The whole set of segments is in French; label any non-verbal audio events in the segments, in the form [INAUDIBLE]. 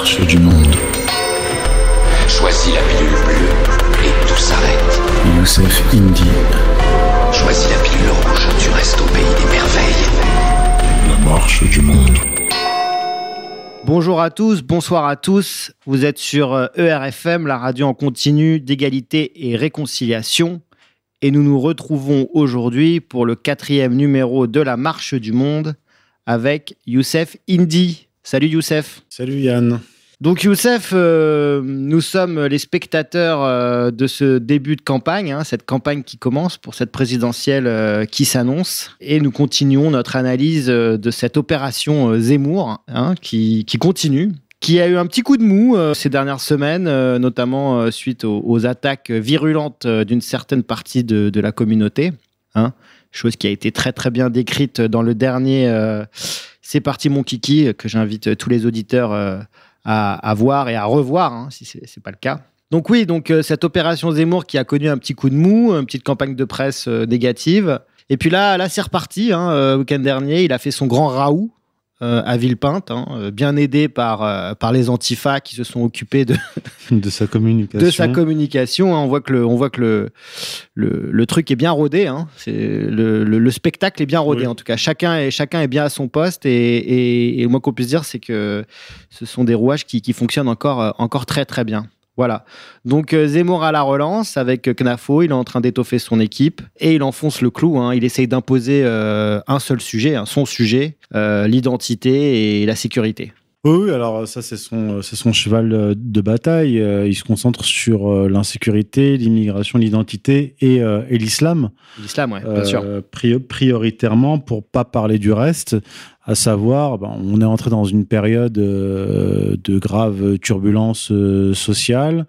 marche du monde. Choisis la pilule bleue et tout s'arrête. Youssef Indy. Choisis la pilule rouge, tu restes au pays des merveilles. La marche du monde. Bonjour à tous, bonsoir à tous. Vous êtes sur euh, ERFM, la radio en continu d'égalité et réconciliation. Et nous nous retrouvons aujourd'hui pour le quatrième numéro de la Marche du Monde avec Youssef Indy. Salut Youssef. Salut Yann. Donc Youssef, euh, nous sommes les spectateurs euh, de ce début de campagne, hein, cette campagne qui commence pour cette présidentielle euh, qui s'annonce. Et nous continuons notre analyse de cette opération Zemmour hein, qui, qui continue qui a eu un petit coup de mou euh, ces dernières semaines, euh, notamment euh, suite aux, aux attaques virulentes d'une certaine partie de, de la communauté. hein. chose qui a été très très bien décrite dans le dernier C'est parti mon kiki, euh, que j'invite euh, tous les auditeurs euh, à, voir et à revoir, hein, si c'est c'est pas le cas. Donc oui, donc cette opération Zemmour qui a connu un petit coup de mou, une petite campagne de presse négative. Et puis là, là c'est reparti. Hein, week-end dernier, il a fait son grand raout euh, à Villepinte, hein, euh, bien aidé par, euh, par les antifas qui se sont occupés de, [LAUGHS] De sa communication. de sa communication. hein. On voit que le, on voit que le, le, le truc est bien rodé. Hein. C'est le, le, le spectacle est bien rodé. Oui. En tout cas, chacun est, chacun est bien à son poste. Et, et, et moi, qu'on puisse dire, c'est que ce sont des rouages qui, qui fonctionnent encore, encore très très bien. Voilà. Donc euh, Zemmour à la relance avec euh, Knafo, il est en train d'étoffer son équipe et il enfonce le clou. hein. Il essaye d'imposer euh, un seul sujet, hein, son sujet, euh, l'identité et la sécurité. Oui, oui, alors ça, c'est son, c'est son cheval de bataille. Il se concentre sur l'insécurité, l'immigration, l'identité et, euh, et l'islam. L'islam, ouais, bien sûr. Pri- prioritairement pour pas parler du reste, à savoir, ben, on est entré dans une période euh, de grave turbulence euh, sociale.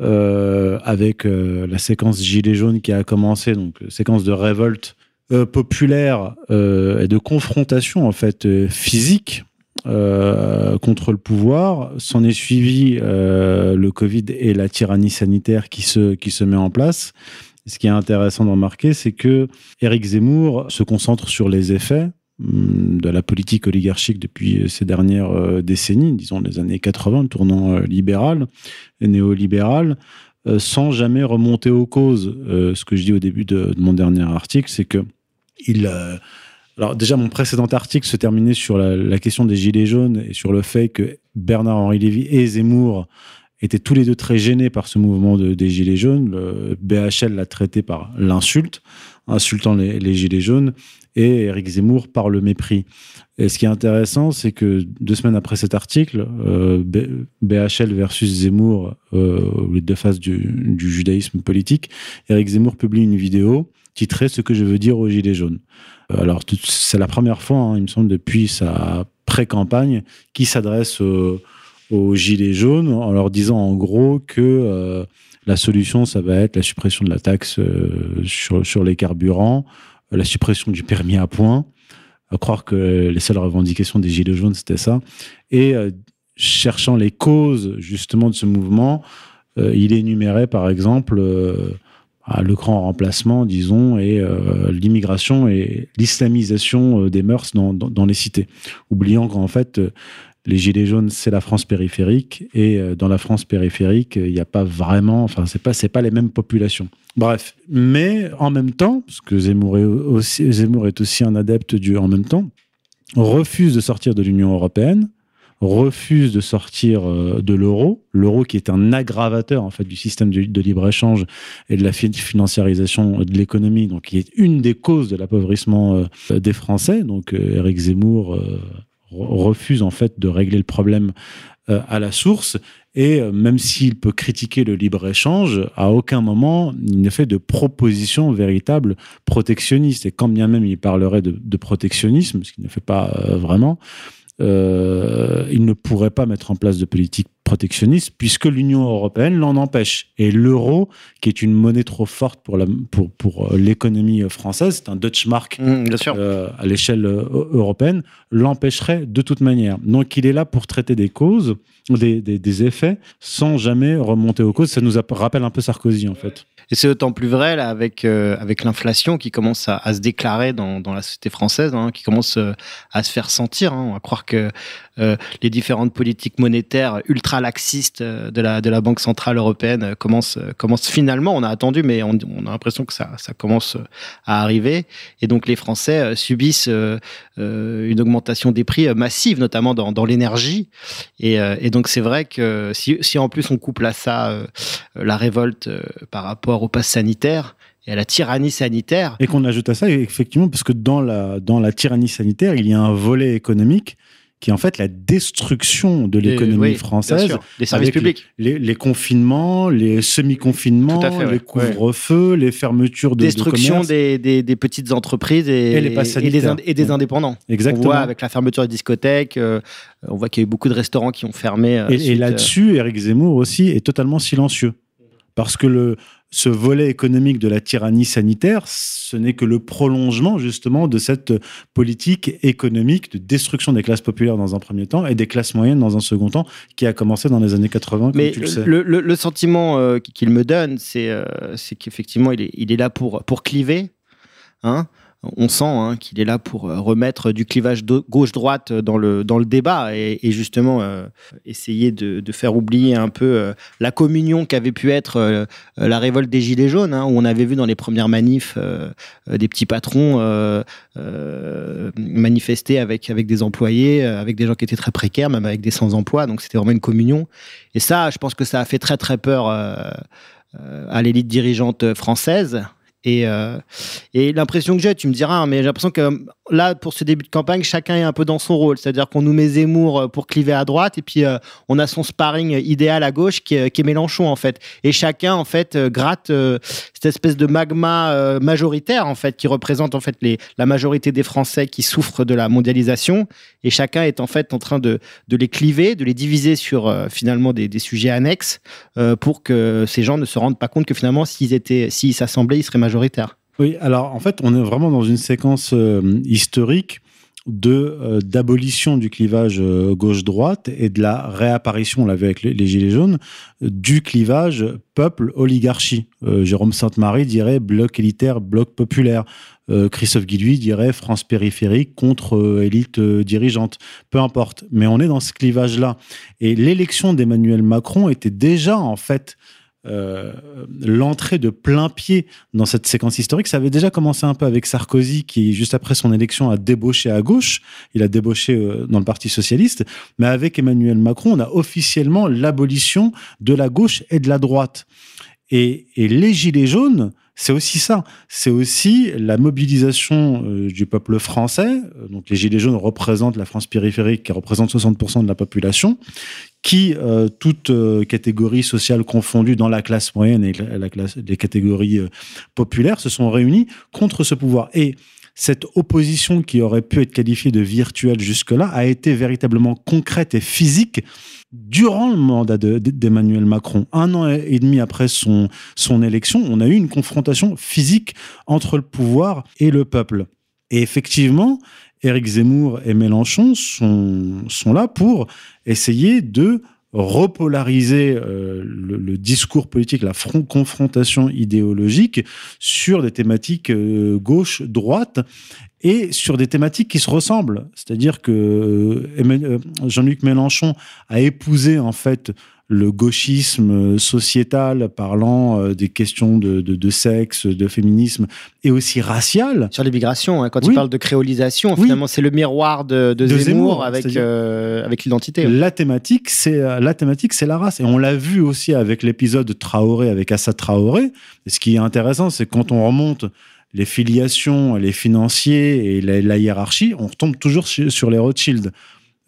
euh, avec euh, la séquence Gilets jaunes qui a commencé, donc séquence de révolte populaire et de confrontation en fait physique contre le pouvoir. S'en est suivi le Covid et la tyrannie sanitaire qui se, qui se met en place. Ce qui est intéressant de remarquer, c'est que Éric Zemmour se concentre sur les effets de la politique oligarchique depuis ces dernières euh, décennies, disons les années 80, le tournant euh, libéral néolibéral, euh, sans jamais remonter aux causes. Euh, ce que je dis au début de, mon dernier article, c'est que il, euh, alors déjà, mon précédent article se terminait sur la, la question des gilets jaunes et sur le fait que Bernard-Henri Lévy et Zemmour étaient tous les deux très gênés par ce mouvement de- des gilets jaunes. Le BHL l'a traité par l'insulte, insultant les, gilets jaunes, et Éric Zemmour par le mépris. Et ce qui est intéressant, c'est que deux semaines après cet article, euh, BHL versus Zemmour, euh, les deux faces du, judaïsme politique, Éric Zemmour publie une vidéo titrée Ce que je veux dire aux gilets jaunes. Euh, Alors, c'est la première fois, hein, il me semble, depuis sa pré-campagne, qui s'adresse aux, aux gilets jaunes en leur disant en gros que euh, la solution, ça va être la suppression de la taxe euh, sur, les carburants, euh, la suppression du permis à points, à croire que les seules revendications des gilets jaunes, c'était ça. Et euh, cherchant les causes justement de ce mouvement, il énumérait par exemple euh, ah, le grand remplacement, disons, et l'immigration et l'islamisation des mœurs dans, les cités, oubliant qu'en fait, les gilets jaunes, c'est la France périphérique, et euh, dans la France périphérique, il n'y a pas vraiment, enfin, c'est pas, c'est pas les mêmes populations. Bref, mais en même temps, parce que Zemmour est aussi, Zemmour est aussi un adepte du en même temps, refuse de sortir de l'Union européenne, refuse de sortir euh, de l'euro, l'euro qui est un aggravateur en fait du système de, de libre-échange et de la fi- financiarisation de l'économie, donc qui est une des causes de l'appauvrissement euh, des Français. Donc euh, Éric Zemmour euh, refuse en fait de régler le problème euh, à la source et euh, même s'il peut critiquer le libre-échange, à aucun moment il ne fait de proposition véritable protectionniste. Et quand bien même il parlerait de, protectionnisme, ce qu'il ne fait pas euh, vraiment, il ne pourrait pas mettre en place de politique protectionniste puisque l'Union européenne l'en empêche. Et l'euro, qui est une monnaie trop forte pour la- pour, pour euh, l'économie française, c'est un Dutch mark Mmh, euh, à l'échelle euh, européenne, l'empêcherait de toute manière. Donc il est là pour traiter des causes, des, des- des effets, sans jamais remonter aux causes. Ça nous app- rappelle un peu Sarkozy, en fait. Et c'est d'autant plus vrai avec euh, avec l'inflation qui commence à, se déclarer dans, dans la société française, hein, qui commence euh, à se faire sentir. Hein. On va croire que euh, les différentes politiques monétaires ultra laxistes de la de la Banque centrale européenne commencent commencent finalement. On a attendu, mais on, on a l'impression que ça ça commence à arriver. Et donc les Français subissent une augmentation des prix massive, notamment dans, dans l'énergie. Et, et, donc c'est vrai que si, si en plus on couple à ça la révolte par rapport au pass sanitaire et à la tyrannie sanitaire. Et qu'on ajoute à ça, effectivement, parce que dans la, dans la tyrannie sanitaire, il y a un volet économique qui est en fait la destruction de l'économie française. Les services publics. Les, confinements, les semi-confinements, les couvre-feux, les fermetures de Destruction des, des, petites entreprises et, les et des, indépendants. Exactement. On voit avec la fermeture des discothèques, euh, on voit qu'il y a eu beaucoup de restaurants qui ont fermé. Euh, et, là-dessus, Eric Zemmour aussi est totalement silencieux. Parce que le, ce volet économique de la tyrannie sanitaire, ce n'est que le prolongement justement de cette politique économique de destruction des classes populaires dans un premier temps et des classes moyennes dans un second temps, qui a commencé dans les années 80, Mais tu le sais. Le, sentiment euh, qu'il me donne, c'est euh, qu'effectivement, il est, il est là pour, pour cliver. Hein on sent hein, qu'il est là pour euh, remettre du clivage gauche-droite dans le, dans le débat et, justement euh, essayer de, faire oublier un peu euh, la communion qu'avait pu être la révolte des Gilets jaunes, hein, où on avait vu dans les premières manifs des petits patrons manifester avec, avec des employés, avec des gens qui étaient très précaires, même avec des sans-emploi. Donc c'était vraiment une communion. Et ça, je pense que ça a fait très très peur à l'élite dirigeante française. Et, euh, et l'impression que j'ai, tu me diras, hein, mais j'ai l'impression que là, pour ce début de campagne, chacun est un peu dans son rôle. C'est-à-dire qu'on nous met Zemmour euh, pour cliver à droite, et puis euh, on a son sparring idéal à gauche qui est, Mélenchon, en fait. Et chacun, en fait, gratte cette espèce de magma majoritaire, en fait, qui représente, en fait, la majorité des Français qui souffrent de la mondialisation. Et chacun est, en fait, en train de, les cliver, de les diviser sur, finalement, des, des, sujets annexes pour que ces gens ne se rendent pas compte que, finalement, s'ils s'ils s'assemblaient, ils seraient majoritaires oui, alors en fait, on est vraiment dans une séquence euh, historique euh, d'abolition du clivage euh, gauche-droite et de la réapparition, on l'a vu avec les, Gilets jaunes, du clivage peuple-oligarchie. Jérôme Sainte-Marie dirait bloc élitaire, bloc populaire. Christophe Guilluy dirait France périphérique contre élite dirigeante. Peu importe. Mais on est dans ce clivage-là. Et l'élection d'Emmanuel Macron était déjà, en fait, euh, l'entrée de plein pied dans cette séquence historique. Ça avait déjà commencé un peu avec Sarkozy, qui, juste après son élection, a débauché à gauche. Il a débauché euh, dans le Parti socialiste. Mais avec Emmanuel Macron, on a officiellement l'abolition de la gauche et de la droite. Et, les Gilets jaunes, c'est aussi ça. C'est aussi la mobilisation euh, du peuple français. Donc les Gilets jaunes représentent la France périphérique, qui représente 60% de la population, qui, euh, toutes euh, catégories sociales confondues dans la classe moyenne et la, classe, les catégories euh, populaires, se sont réunies contre ce pouvoir. Et cette opposition qui aurait pu être qualifiée de virtuelle jusque-là a été véritablement concrète et physique durant le mandat d'Emmanuel Macron. Un an et demi après son, son élection, on a eu une confrontation physique entre le pouvoir et le peuple. Et effectivement, Éric Zemmour et Mélenchon sont, là pour essayer de repolariser euh, le, discours politique, la confrontation idéologique sur des thématiques euh, gauche-droite et sur des thématiques qui se ressemblent. C'est-à-dire que euh, Jean-Luc Mélenchon a épousé en fait le gauchisme sociétal parlant euh, des questions de, sexe, de féminisme et aussi racial. Sur l'immigration, hein, quand il parle de créolisation, finalement c'est le miroir de, Zemmour, avec, euh, avec l'identité. La thématique, c'est euh, la thématique, c'est la race. Et on l'a vu aussi avec l'épisode Traoré, avec Assa Traoré. Et ce qui est intéressant, c'est quand on remonte les filiations, les financiers et la, hiérarchie, on retombe toujours sur les Rothschild.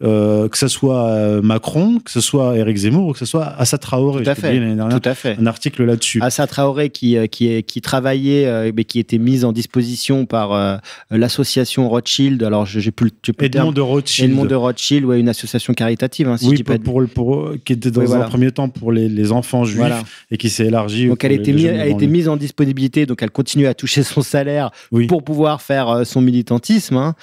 Euh, que ce soit euh, Macron, que ce soit Eric Zemmour ou que ce soit Assa Traoré. Tout à fait. Tout à fait. Un article là-dessus. Assa Traoré qui, euh, qui, qui travaillait, mais qui était mise en disposition par l'association Rothschild. Alors, j'ai plus, le Edmond de Rothschild. Edmond de Rothschild, ouais, une association caritative. Hein, si oui, pour, pour, qui était dans un premier temps pour les, les enfants juifs et qui s'est élargie. Donc, elle, était mis, elle a été mise en disponibilité, donc elle continue à toucher son salaire pour pouvoir faire son militantisme. Hein.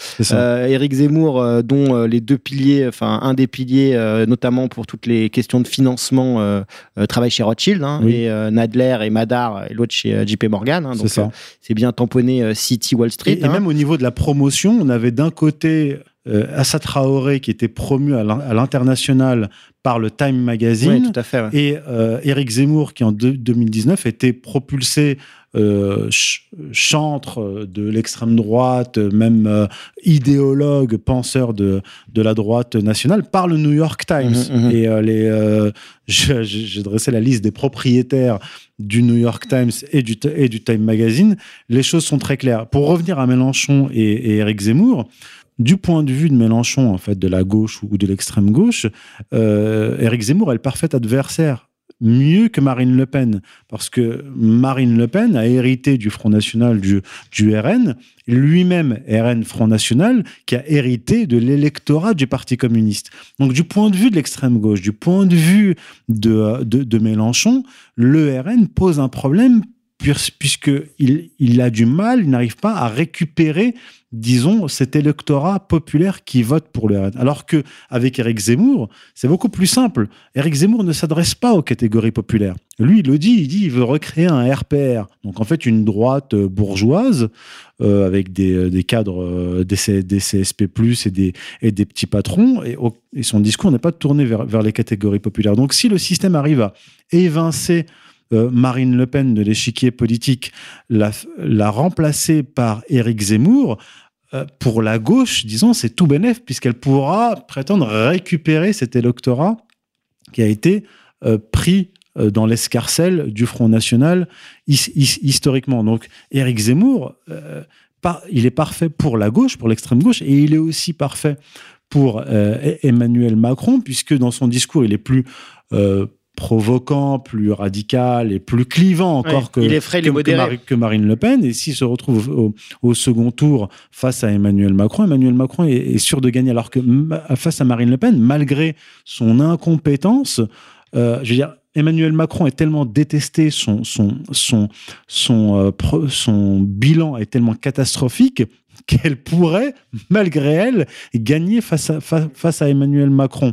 Éric Zemmour, dont les deux piliers piliers, enfin un des piliers, euh, notamment pour toutes les questions de financement, euh, euh, travaille chez Rothschild hein, Oui. et Nadler et Madar et l'autre chez JP Morgan. hein, C'est donc c'est bien tamponné City Wall Street. Et, et hein. même au niveau de la promotion, on avait d'un côté euh, Assa Traoré qui était promu à l'in- à l'international par le Time Magazine. tout à fait. ouais. Et euh, Éric Zemmour, qui en deux- 2019 était propulsé euh, ch- chantre de l'extrême droite, même euh, idéologue, penseur de, de la droite nationale, par le New York Times. Mhm, mhm. Et euh, les, [LAUGHS] j'ai dressé la liste des propriétaires du New York Times et du, et du Time Magazine. Les choses sont très claires. Pour revenir à Mélenchon et, et Éric Zemmour, du point de vue de Mélenchon, en fait, de la gauche ou de l'extrême gauche, Éric Zemmour est le parfait adversaire, mieux que Marine Le Pen, parce que Marine Le Pen a hérité du Front National, du, RN, lui-même RN Front National, qui a hérité de l'électorat du Parti communiste. Donc, du point de vue de l'extrême gauche, du point de vue de Mélenchon, le RN pose un problème puisqu'il il a du mal, il n'arrive pas à récupérer, disons, cet électorat populaire qui vote pour le RN. Alors que avec Éric Zemmour, c'est beaucoup plus simple. Éric Zemmour ne s'adresse pas aux catégories populaires. Lui, il le dit, il dit, il veut recréer un RPR. Donc en fait, une droite euh, bourgeoise euh, avec des, euh, des cadres euh, des, des CSP+ et des, et des petits patrons. Et son discours n'est pas tourné vers, vers les catégories populaires. Donc si le système arrive à évincer euh, Marine Le Pen de l'échiquier politique, la, la remplacer par Éric Zemmour, euh, pour la gauche, disons, c'est tout bénef, puisqu'elle pourra prétendre récupérer cet électorat qui a été euh, pris dans l'escarcelle du Front National his- his- historiquement. Donc, Éric Zemmour, il est parfait pour la gauche, pour l'extrême gauche, et il est aussi parfait pour E- Emmanuel Macron, puisque dans son discours, il est plus provoquant, plus radical et plus clivant encore que, Marine Le Pen. Et s'il se retrouve au, au second tour face à Emmanuel Macron, Emmanuel Macron est, est sûr de gagner. Alors que face à Marine Le Pen, malgré son incompétence, euh, je veux dire, Emmanuel Macron est tellement détesté, son, son, son, son, euh, pro- son bilan est tellement catastrophique [LAUGHS] qu'elle pourrait, malgré elle, gagner face à, fa- face à Emmanuel Macron.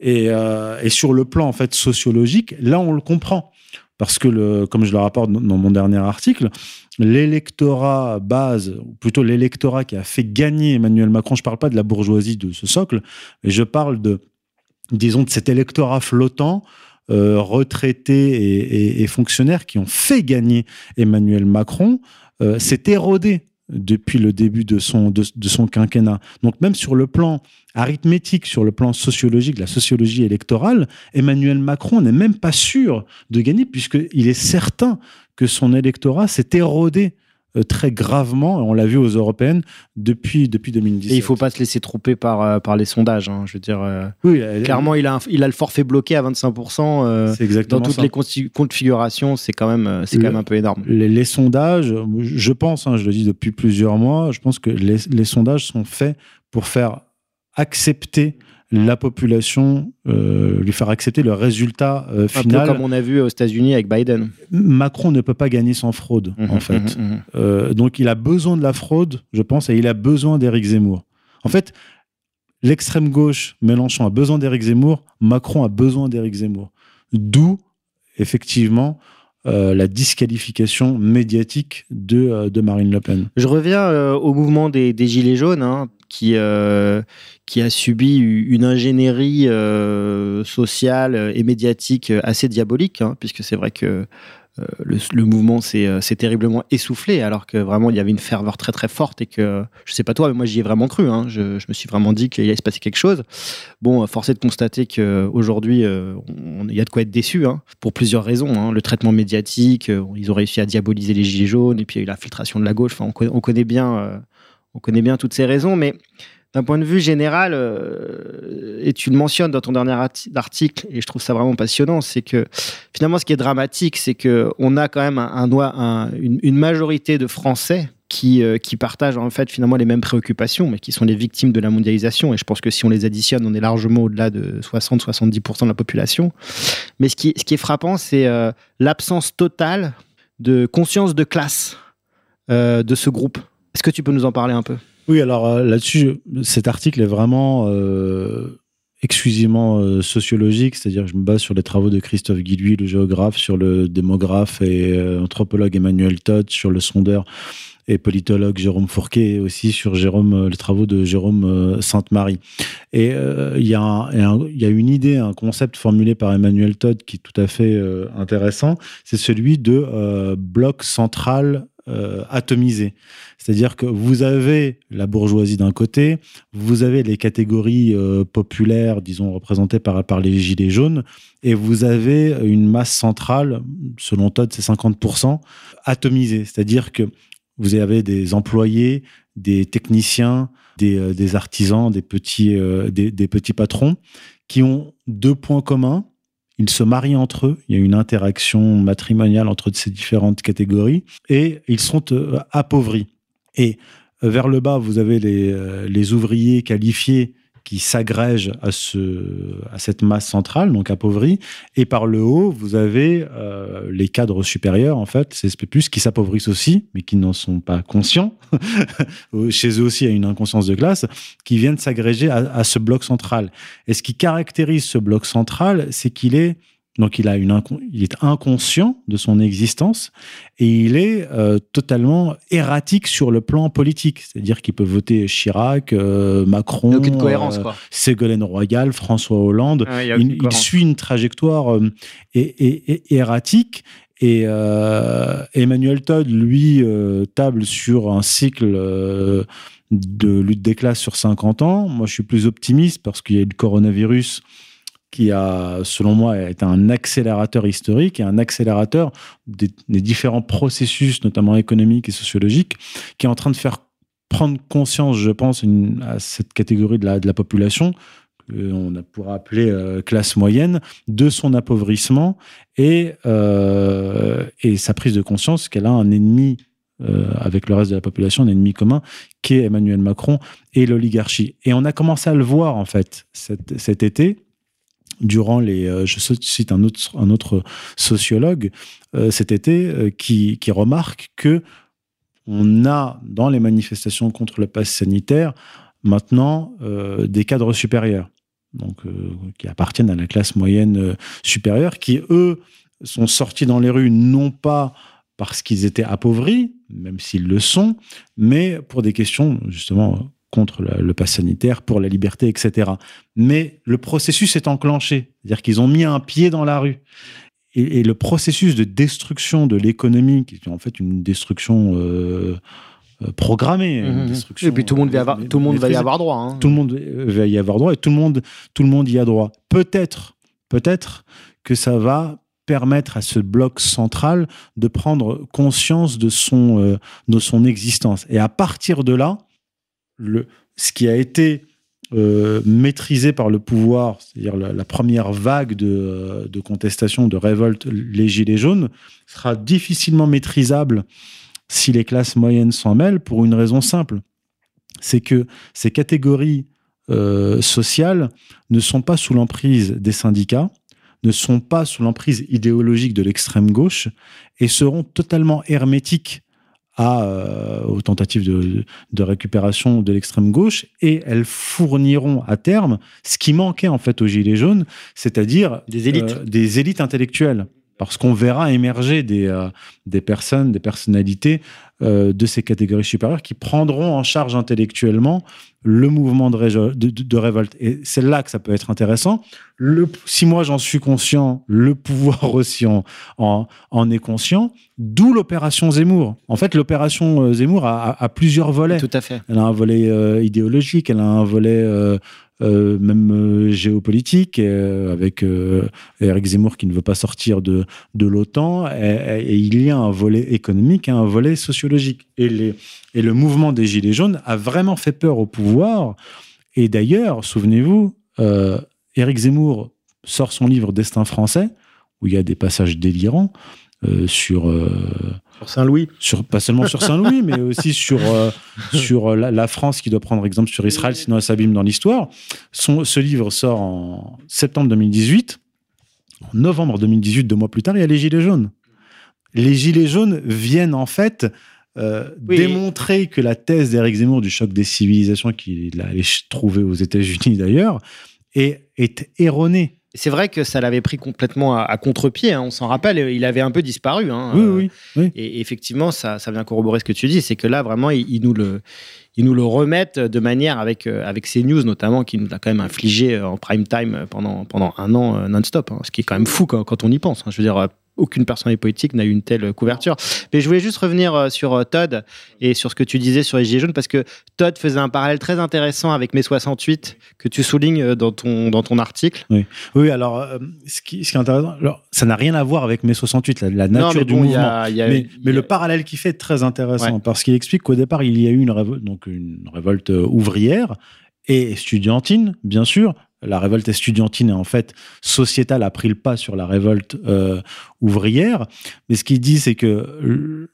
Et, euh, et sur le plan en fait sociologique, là on le comprend. Parce que, comme je le rapporte dans mon dernier article, l'électorat base, ou plutôt l'électorat qui a fait gagner Emmanuel Macron, je ne parle pas de la bourgeoisie de ce socle, mais je parle de, disons, de cet électorat flottant, euh, retraités et, et- et fonctionnaires qui ont fait gagner Emmanuel Macron, euh, s'est érodé depuis le début de son, quinquennat. Donc même sur le plan arithmétique, sur le plan sociologique, la sociologie électorale, Emmanuel Macron n'est même pas sûr de gagner puisqu'il est certain que son électorat s'est érodé très gravement, on l'a vu aux européennes, depuis, depuis 2017. Et il faut pas se laisser tromper par, euh, par les sondages. hein. Je veux dire, euh, Oui, clairement, il a, un- il a le forfait bloqué à 25%. euh, c'est exactement dans toutes ça. les configurations, c'est quand même, euh, c'est quand même un peu énorme. les, les sondages, je pense, hein, je le dis depuis plusieurs mois, je pense que les, les sondages sont faits pour faire accepter la population, euh, lui faire accepter le résultat euh, Un peu final. comme on a vu aux États-Unis avec Biden. Macron ne peut pas gagner sans fraude, en Mhm, fait. mhm, mhm. Euh, donc il a besoin de la fraude, je pense, et il a besoin d'Éric Zemmour. En fait, l'extrême gauche, Mélenchon a besoin d'Éric Zemmour, Macron a besoin d'Éric Zemmour. D'où, effectivement, euh, la disqualification médiatique de, euh, de Marine Le Pen. Je reviens euh, au mouvement des, des Gilets jaunes, hein, qui, euh, qui a subi une ingénierie euh, sociale et médiatique assez diabolique, hein, puisque c'est vrai que euh, le, mouvement s'est terriblement essoufflé, alors que vraiment il y avait une ferveur très très forte et que, je sais pas toi, mais moi j'y ai vraiment cru. hein. je, me suis vraiment dit qu'il allait se passer quelque chose. Bon, force est de constater qu'aujourd'hui, il y a de quoi être déçu, hein, pour plusieurs raisons. Le traitement médiatique, ils ont réussi à diaboliser les gilets jaunes, et puis il y a eu l'infiltration de la gauche. Enfin, on, connaît, on connaît bien, on connaît bien toutes ces raisons, mais d'un point de vue général, euh, et tu le mentionnes dans ton dernier arti- article, et je trouve ça vraiment passionnant, c'est que finalement, ce qui est dramatique, c'est que on a quand même un, un une, majorité de Français qui, euh, qui partagent en fait finalement les mêmes préoccupations, mais qui sont les victimes de la mondialisation. Et je pense que si on les additionne, on est largement au-delà de 60-70% de la population. Mais ce qui, est frappant, c'est euh, l'absence totale de conscience de classe de ce groupe. Est-ce que tu peux nous en parler un peu? Oui, alors euh, là-dessus, cet article est vraiment euh, exclusivement euh, sociologique, c'est-à-dire que je me base sur les travaux de Christophe Guilluy, le géographe, sur le démographe et anthropologue Emmanuel Todd, sur le sondeur et politologue Jérôme Fourquet, et aussi sur Jérôme, les travaux de Jérôme Sainte-Marie. Et il y, y, a une idée, un concept formulé par Emmanuel Todd qui est tout à fait intéressant, c'est celui de bloc central euh, atomisé. C'est-à-dire que vous avez la bourgeoisie d'un côté, vous avez les catégories euh, populaires, disons, représentées par, les gilets jaunes, et vous avez une masse centrale, selon Todd, c'est 50%, atomisée. C'est-à-dire que vous avez des employés, des techniciens, des, euh, artisans, des petits, des, des petits patrons, qui ont deux points communs ils se marient entre eux, il y a une interaction matrimoniale entre ces différentes catégories, et ils sont euh, appauvris. Et euh, vers le bas, vous avez les, euh, les ouvriers qualifiés qui s'agrègent à, ce, à cette masse centrale, donc appauvrie. Et par le haut, vous avez euh, les cadres supérieurs, en fait, CSP+, qui s'appauvrissent aussi, mais qui n'en sont pas conscients. [LAUGHS] Chez eux aussi, il y a une inconscience de classe, qui viennent s'agréger à ce bloc central. Et ce qui caractérise ce bloc central, c'est qu'il est donc il, a une il est inconscient de son existence et il est euh, totalement erratique sur le plan politique. C'est-à-dire qu'il peut voter Chirac, euh, Macron, aucune cohérence, euh, Ségolène Royal, François Hollande. il, suit une trajectoire erratique. Et Emmanuel Todd, lui, table sur un cycle de lutte des classes sur 50 ans. Moi, je suis plus optimiste parce qu'il y a eu le coronavirus qui a, selon moi, été un accélérateur historique et un accélérateur des, différents processus, notamment économiques et sociologiques, qui est en train de faire prendre conscience, je pense, à cette catégorie de la, population, qu'on pourra appeler euh, classe moyenne, de son appauvrissement et, euh, et sa prise de conscience qu'elle a un ennemi euh, avec le reste de la population, un ennemi commun, qui est Emmanuel Macron et l'oligarchie. Et on a commencé à le voir, en fait, cet été, durant les, euh, je cite un autre, sociologue euh, cet été euh, qui, qui, remarque que on a dans les manifestations contre le pass sanitaire maintenant des cadres supérieurs, donc qui appartiennent à la classe moyenne supérieure, qui eux sont sortis dans les rues non pas parce qu'ils étaient appauvris, même s'ils le sont, mais pour des questions justement contre le, pass sanitaire, pour la liberté, etc. Mais le processus est enclenché, c'est-à-dire qu'ils ont mis un pied dans la rue. Et, le processus de destruction de l'économie, qui est en fait une destruction euh, euh, programmée, mmh, mmh. et puis tout le monde va y avoir, tout le monde va y avoir droit. Hein. Tout le monde va y avoir droit et tout le monde, tout le monde y a droit. Peut-être, peut-être que ça va permettre à ce bloc central de prendre conscience de son, euh, de son existence. Et à partir de là, ce qui a été euh, maîtrisé par le pouvoir, c'est-à-dire la, première vague de, de, contestation, de révolte, les Gilets jaunes, sera difficilement maîtrisable si les classes moyennes s'en mêlent pour une raison simple. C'est que ces catégories euh, sociales ne sont pas sous l'emprise des syndicats, ne sont pas sous l'emprise idéologique de l'extrême gauche et seront totalement hermétiques à, euh, aux tentatives de, de récupération de l'extrême gauche et elles fourniront à terme ce qui manquait en fait aux Gilets jaunes, c'est-à-dire des élites, euh, des élites intellectuelles. Parce qu'on verra émerger des, euh, des personnes, des personnalités de ces catégories supérieures qui prendront en charge intellectuellement le mouvement de, de, révolte. Et c'est là que ça peut être intéressant. Le, si moi j'en suis conscient, le pouvoir [LAUGHS] aussi en, en, est conscient, d'où l'opération Zemmour. En fait, l'opération euh, Zemmour a, a, plusieurs volets. Tout à fait. Elle a un volet euh, idéologique, elle a un volet euh, euh, même euh, géopolitique, euh, avec Eric Zemmour qui ne veut pas sortir de, l'OTAN, et, il y a un volet économique et un volet sociologique. Et, le mouvement des Gilets jaunes a vraiment fait peur au pouvoir. Et d'ailleurs, souvenez-vous, Eric Zemmour sort son livre Destin français, où il y a des passages délirants sur sur Saint-Louis sur, Pas seulement sur Saint-Louis, mais aussi sur, euh, sur euh, la, France qui doit prendre exemple sur Israël, sinon elle s'abîme dans l'histoire. Ce livre sort en septembre 2018. En novembre 2018, deux mois plus tard, il y a les Gilets jaunes. Les Gilets jaunes viennent en fait euh, Oui. démontrer que la thèse d'Éric Zemmour du choc des civilisations qu'il ch- trouver aux États-Unis d'ailleurs est, est erronée. C'est vrai que ça l'avait pris complètement à, à contre-pied. hein, on s'en rappelle, il avait un peu disparu. hein, Oui, euh, oui, oui. Et effectivement, ça, ça vient corroborer ce que tu dis, c'est que là, vraiment, ils, ils nous le, ils nous le remettent de manière avec, euh, avec ces news notamment, qui nous a quand même infligé euh, en prime time pendant, pendant un an non-stop, hein, ce qui est quand même fou quand, quand on y pense. Je veux dire, aucune personnalité politique n'a eu une telle couverture. Mais je voulais juste revenir euh, sur euh, Todd et sur ce que tu disais sur les Gilets jaunes, parce que Todd faisait un parallèle très intéressant avec mai 68 que tu soulignes euh, dans ton, dans ton article. Oui, alors, euh, ce, qui, ce qui est intéressant, alors, ça n'a rien à voir avec mai 68, la, la nature non, mais du bon, y mouvement. a, y a- mais, a- le parallèle qu'il fait est très intéressant Ouais. parce qu'il explique qu'au départ, il y a eu une révolte, donc une révolte ouvrière et estudiantine, bien sûr. La révolte estudiantine est en fait sociétale, a pris le pas sur la révolte euh, ouvrière. Mais ce qu'il dit, c'est que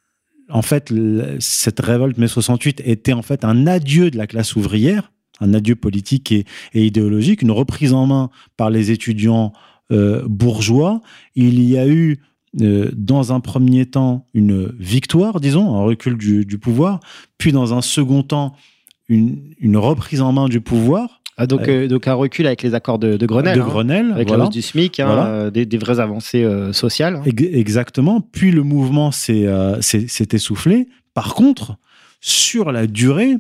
en fait, cette révolte mai 68 était en fait un adieu de la classe ouvrière, un adieu politique et, et idéologique, une reprise en main par les étudiants euh, bourgeois. Il y a eu euh, dans un premier temps une victoire, disons, un recul du, pouvoir, puis dans un second temps une reprise en main du pouvoir Ah, donc, euh, donc un recul avec les accords de, de Grenelle. de hein. Grenelle. Avec voilà. la hausse du SMIC, hein, Voilà. euh, des, des vraies avancées euh, sociales. hein. Ex- Exactement. Puis le mouvement s'est essoufflé. Par contre, sur la durée,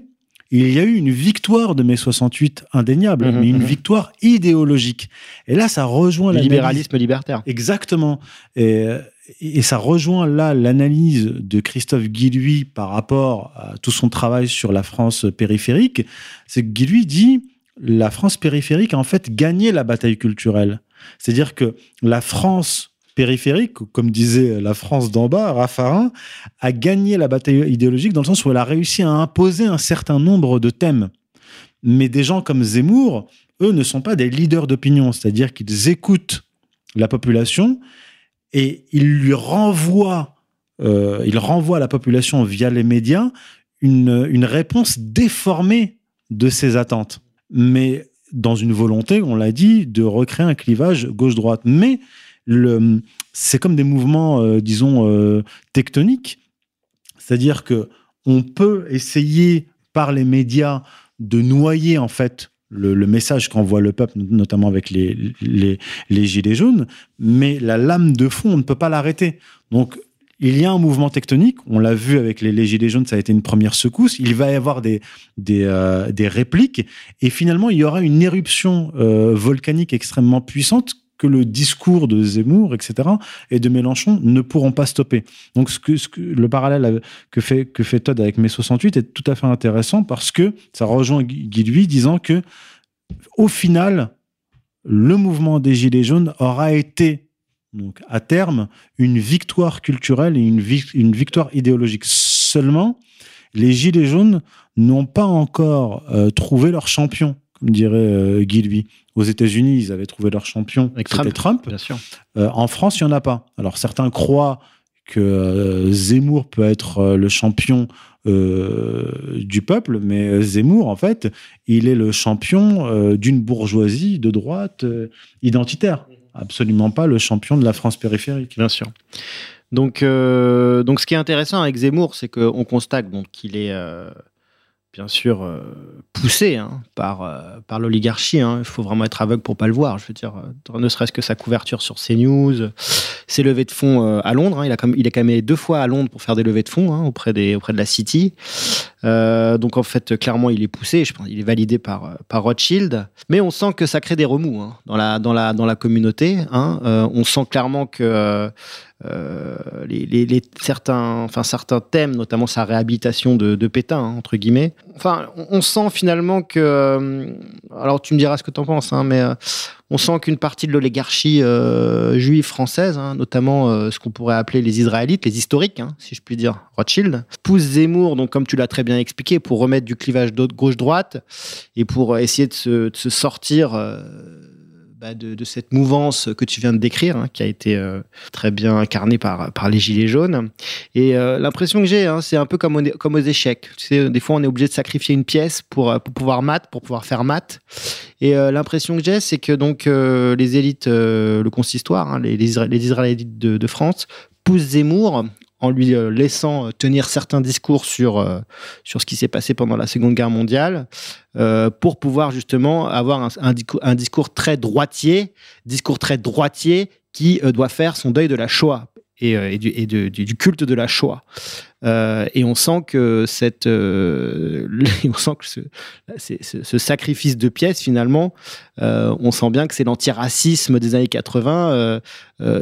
il y a eu une victoire de mai 68 indéniable, Mhm, mais une mhm. victoire idéologique. Et là, ça rejoint Le libéralisme libertaire. Exactement. Et, et ça rejoint là l'analyse de Christophe Guilluy par rapport à tout son travail sur la France périphérique. C'est que Guilluy dit la France périphérique a en fait gagné la bataille culturelle. C'est-à-dire que la France périphérique, comme disait la France d'en bas, Raffarin, a gagné la bataille idéologique dans le sens où elle a réussi à imposer un certain nombre de thèmes. Mais des gens comme Zemmour, eux, ne sont pas des leaders d'opinion, c'est-à-dire qu'ils écoutent la population et ils lui renvoient, euh, ils renvoient à la population via les médias une, une réponse déformée de ses attentes. Mais dans une volonté, on l'a dit, de recréer un clivage gauche-droite. Mais c'est comme des mouvements, euh, disons, euh, tectoniques. C'est-à-dire que on peut essayer par les médias de noyer en fait le, le message qu'envoie le peuple, notamment avec les, les, les gilets jaunes, mais la lame de fond, on ne peut pas l'arrêter. Donc, il y a un mouvement tectonique, on l'a vu avec les, gilets jaunes, ça a été une première secousse, il va y avoir des, des, euh, des répliques, et finalement, il y aura une éruption euh, volcanique extrêmement puissante que le discours de Zemmour, etc., et de Mélenchon ne pourront pas stopper. Donc, ce que, ce que, le parallèle que fait, que fait Todd avec mai 68 est tout à fait intéressant parce que ça rejoint Guy Guy Lui disant que, au final, le mouvement des Gilets jaunes aura été, donc, à terme, une victoire culturelle et une, vi- une victoire idéologique. Seulement, les Gilets jaunes n'ont pas encore euh, trouvé leur champion, comme dirait euh. Aux États-Unis, ils avaient trouvé leur champion, Avec c'était Trump. Trump. Bien sûr. Euh, en France, il n'y en a pas. Alors certains croient que euh, Zemmour peut être le champion du peuple, mais Zemmour, en fait, il est le champion d'une bourgeoisie de droite identitaire. Absolument pas le champion de la France périphérique. Bien sûr. Donc, euh, donc, ce qui est intéressant avec Zemmour, c'est qu'on constate qu'il est euh, bien sûr euh, poussé hein, par, euh, par l'oligarchie. hein. Il faut vraiment être aveugle pour pas le voir. Je veux dire, euh, ne serait-ce que sa couverture sur CNews, ses levées de fonds à Londres. hein. Il, a même, il est quand même deux fois à Londres pour faire des levées de fonds auprès, des, auprès de la City. Donc en fait, clairement, il est poussé. Je pense, il est validé par, par Rothschild. Mais on sent que ça crée des remous dans, la, dans, la, dans la communauté. on sent clairement que euh, les, certains, enfin, certains thèmes, notamment sa réhabilitation de, Pétain, hein, entre guillemets. Enfin, on, sent finalement que. euh, alors, tu me diras ce que tu en penses, hein, mais euh, on sent qu'une partie de l'oligarchie juive française, hein, notamment ce qu'on pourrait appeler les Israélites, les historiques, si je puis dire, Rothschild, pousse Zemmour, donc comme tu l'as très bien expliqué, pour remettre du clivage gauche-droite et pour essayer de se sortir. Bah, de, cette mouvance que tu viens de décrire, hein, qui a été euh, très bien incarnée par, par les Gilets jaunes. Et euh, l'impression que j'ai, hein, c'est un peu comme, comme aux échecs. Tu sais, des fois, on est obligé de sacrifier une pièce pour, euh, pour pouvoir mat, pour pouvoir faire mat. Et l'impression que j'ai, c'est que donc les élites, le consistoire, hein, les, les Israélites de, de France, poussent Zemmour en lui euh, laissant euh, tenir certains discours sur, euh, sur ce qui s'est passé pendant la Seconde Guerre mondiale, pour pouvoir justement avoir un, discours, très droitier, discours très droitier qui doit faire son deuil de la Shoah et, du, culte de la Shoah. et on sent que cette, [LAUGHS] on sent que ce, ce, ce, sacrifice de pièces finalement, on sent bien que c'est l'antiracisme des années 80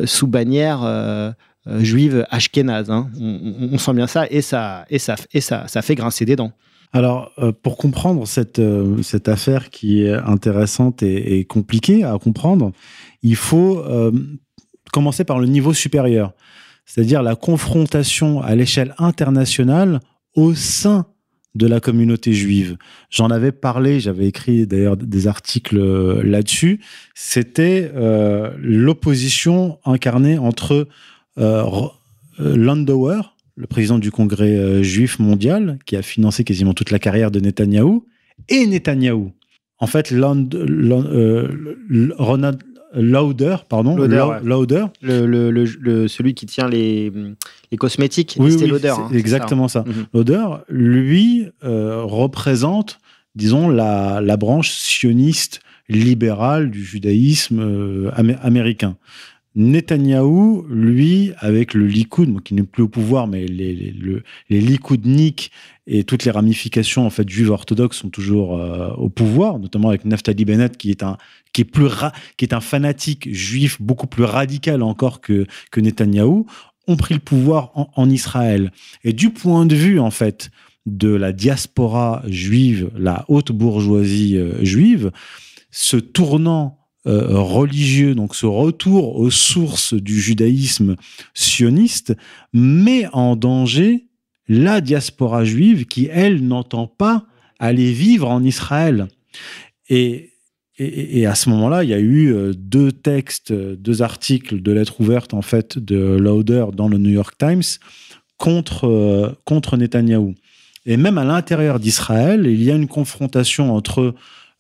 sous bannière juive ashkénaze. Hein. On, sent bien ça et ça, et ça, et ça, ça fait grincer des dents. Alors, euh, pour comprendre cette, euh, cette affaire qui est intéressante et, compliquée à comprendre, il faut euh, commencer par le niveau supérieur, c'est-à-dire la confrontation à l'échelle internationale au sein de la communauté juive. J'en avais parlé, j'avais écrit d'ailleurs des articles là-dessus. C'était euh, l'opposition incarnée entre euh, euh, Landauer, le président du Congrès euh, juif mondial, qui a financé quasiment toute la carrière de Netanyahou, et Netanyahou. En fait, Land, Land, euh, Ronald Lauder, pardon, Lauder, ouais. Lauder. Le, le, le, celui qui tient les, les cosmétiques, oui, c'était oui, Lauder. Hein, exactement ça. Mhm. ça. Mm -hmm. Lauder, lui, euh, représente, disons, la, la branche sioniste libérale du judaïsme euh, amé américain. Netanyahou, lui, avec le Likoud, qui n'est plus au pouvoir, mais les, les, le, les Likoudniks et toutes les ramifications en fait juives orthodoxes sont toujours euh, au pouvoir, notamment avec Naftali Bennett, qui est un qui est plus qui est un fanatique juif beaucoup plus radical encore que que Netanyahou, ont pris le pouvoir en, en Israël. Et du point de vue en fait de la diaspora juive, la haute bourgeoisie euh, juive, ce tournant euh, religieux, donc ce retour aux sources du judaïsme sioniste, met en danger la diaspora juive qui, elle, n'entend pas aller vivre en Israël. Et, et, à ce moment-là, il y a eu euh, deux textes, deux articles de lettres ouvertes, en fait, de Lauder dans le New York Times contre, euh, contre Netanyahou. Et même à l'intérieur d'Israël, il y a une confrontation entre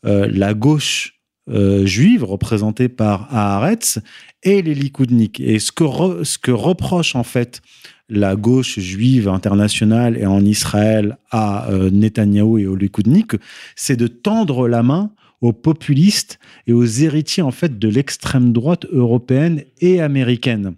euh, la gauche euh, juive représentée par Haaretz et les Likoudniks. Et ce que, ce que reproche en fait la gauche juive internationale et en Israël à euh, Netanyahou et aux Likoudniks, c'est de tendre la main aux populistes et aux héritiers en fait de l'extrême droite européenne et américaine,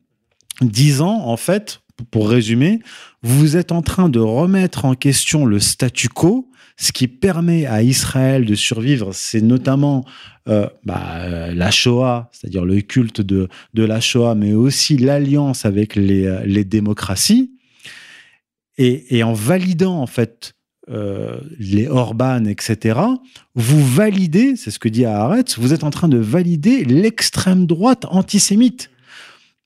disant en fait, pour résumer, vous êtes en train de remettre en question le statu quo, ce qui permet à Israël de survivre, c'est notamment euh, bah, la Shoah, c'est-à-dire le culte de, la Shoah, mais aussi l'alliance avec les, les démocraties. Et, en validant en fait euh, les Orban, etc., vous validez, c'est ce que dit Haaretz, vous êtes en train de valider l'extrême droite antisémite.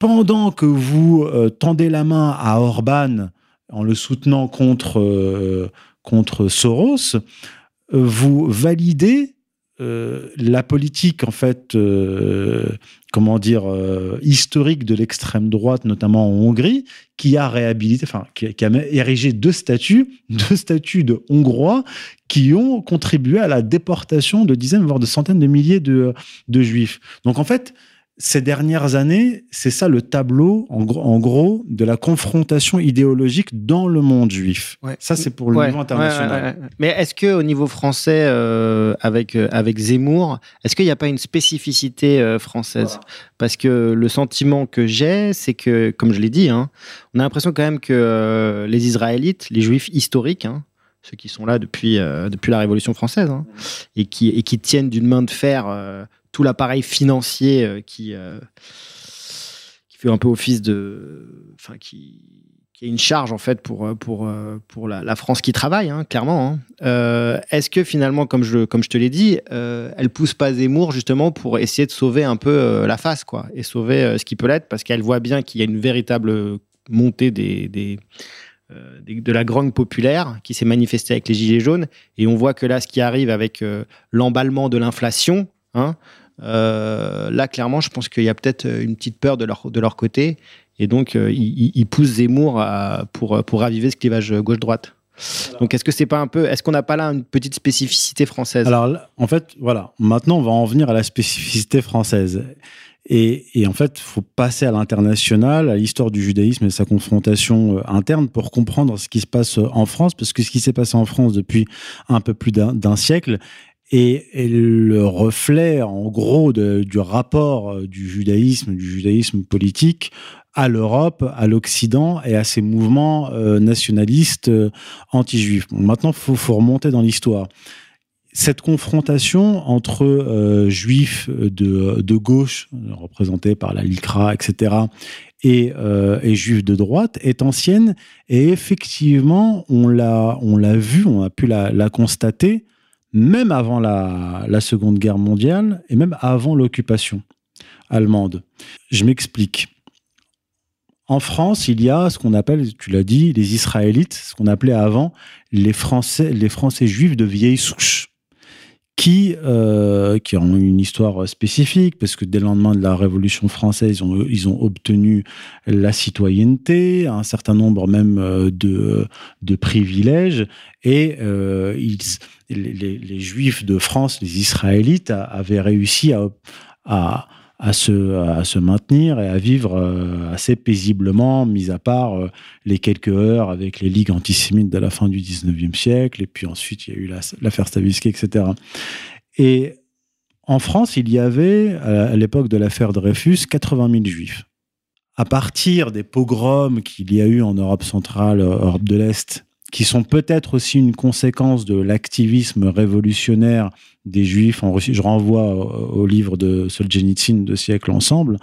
Pendant que vous euh, tendez la main à Orban en le soutenant contre euh, contre Soros, vous validez euh, la politique en fait, euh, comment dire, euh, historique de l'extrême droite, notamment en Hongrie, qui a réhabilité, enfin, qui, a érigé deux statuts, [LAUGHS] deux statuts de Hongrois qui ont contribué à la déportation de dizaines, voire de centaines de milliers de juifs. Donc en fait, ces dernières années, c'est ça le tableau, en gros, en gros, de la confrontation idéologique dans le monde juif. Ouais. Ça, c'est pour le ouais, niveau international. Ouais, Mais est-ce que au niveau français, euh, avec euh, avec Zemmour, est-ce qu'il n'y a pas une spécificité euh, française? Parce que le sentiment que j'ai, c'est que, comme je l'ai dit, hein, on a l'impression quand même que les Israélites, les Juifs historiques, hein, ceux qui sont là depuis depuis la Révolution française, hein, et qui et qui tiennent d'une main de fer tout l'appareil financier euh, qui, euh, qui fait un peu office de. Enfin, qui, est une charge, en fait, pour, pour, pour la, France qui travaille, hein, clairement. Hein. Euh, Est-ce que finalement, comme je, comme je te l'ai dit, euh, elle pousse pas Zemmour justement pour essayer de sauver un peu euh, la face, quoi, et sauver euh, ce qui peut l'être, parce qu'elle voit bien qu'il y a une véritable montée des. des de la grogne populaire qui s'est manifestée avec les Gilets jaunes. Et on voit que là, ce qui arrive avec euh, l'emballement de l'inflation, hein, euh, là, clairement, je pense qu'il y a peut-être une petite peur de leur, de leur côté. Et donc, euh, ils, ils, poussent Zemmour à, pour, pour raviver ce clivage gauche-droite. Donc, est-ce que c'est pas un peu, est-ce qu'on n'a pas là une petite spécificité française? Alors, en fait, voilà. Maintenant, on va en venir à la spécificité française. Et, et, en fait, il faut passer à l'international, à l'histoire du judaïsme et sa confrontation euh, interne pour comprendre ce qui se passe en France, parce que ce qui s'est passé en France depuis un peu plus d'un siècle est, le reflet, en gros, du rapport euh, du judaïsme, du judaïsme politique à l'Europe, à l'Occident et à ces mouvements euh, nationalistes euh, anti-juifs. Maintenant, il faut, remonter dans l'histoire cette confrontation entre juifs de, gauche, représentés par la LICRA, etc., et, et, juifs de droite, est ancienne et effectivement, on l'a, vu, on a pu la constater, même avant la, Seconde Guerre mondiale et même avant l'occupation allemande. Je m'explique. En France, il y a ce qu'on appelle, tu l'as dit, les Israélites, ce qu'on appelait avant les Français, les Français juifs de vieille souche qui, euh, qui ont une histoire spécifique, parce que dès le lendemain de la Révolution française, ils ont, ils ont obtenu la citoyenneté, un certain nombre même euh, de, de privilèges, et euh, ils, les, les, Juifs de France, les Israélites, avaient réussi à, à à se, maintenir et à vivre euh, assez paisiblement, mis à part euh, les quelques heures avec les ligues antisémites de la fin du 19e siècle, et puis ensuite il y a eu l'affaire Stavisky, etc. Et en France, il y avait, à l'époque de l'affaire Dreyfus, 80 000 juifs. À partir des pogroms qu'il y a eu en Europe centrale, Europe de l'Est, qui sont peut-être aussi une conséquence de l'activisme révolutionnaire des Juifs en Russie. Je renvoie au, livre de Solzhenitsyn, de siècles ensemble,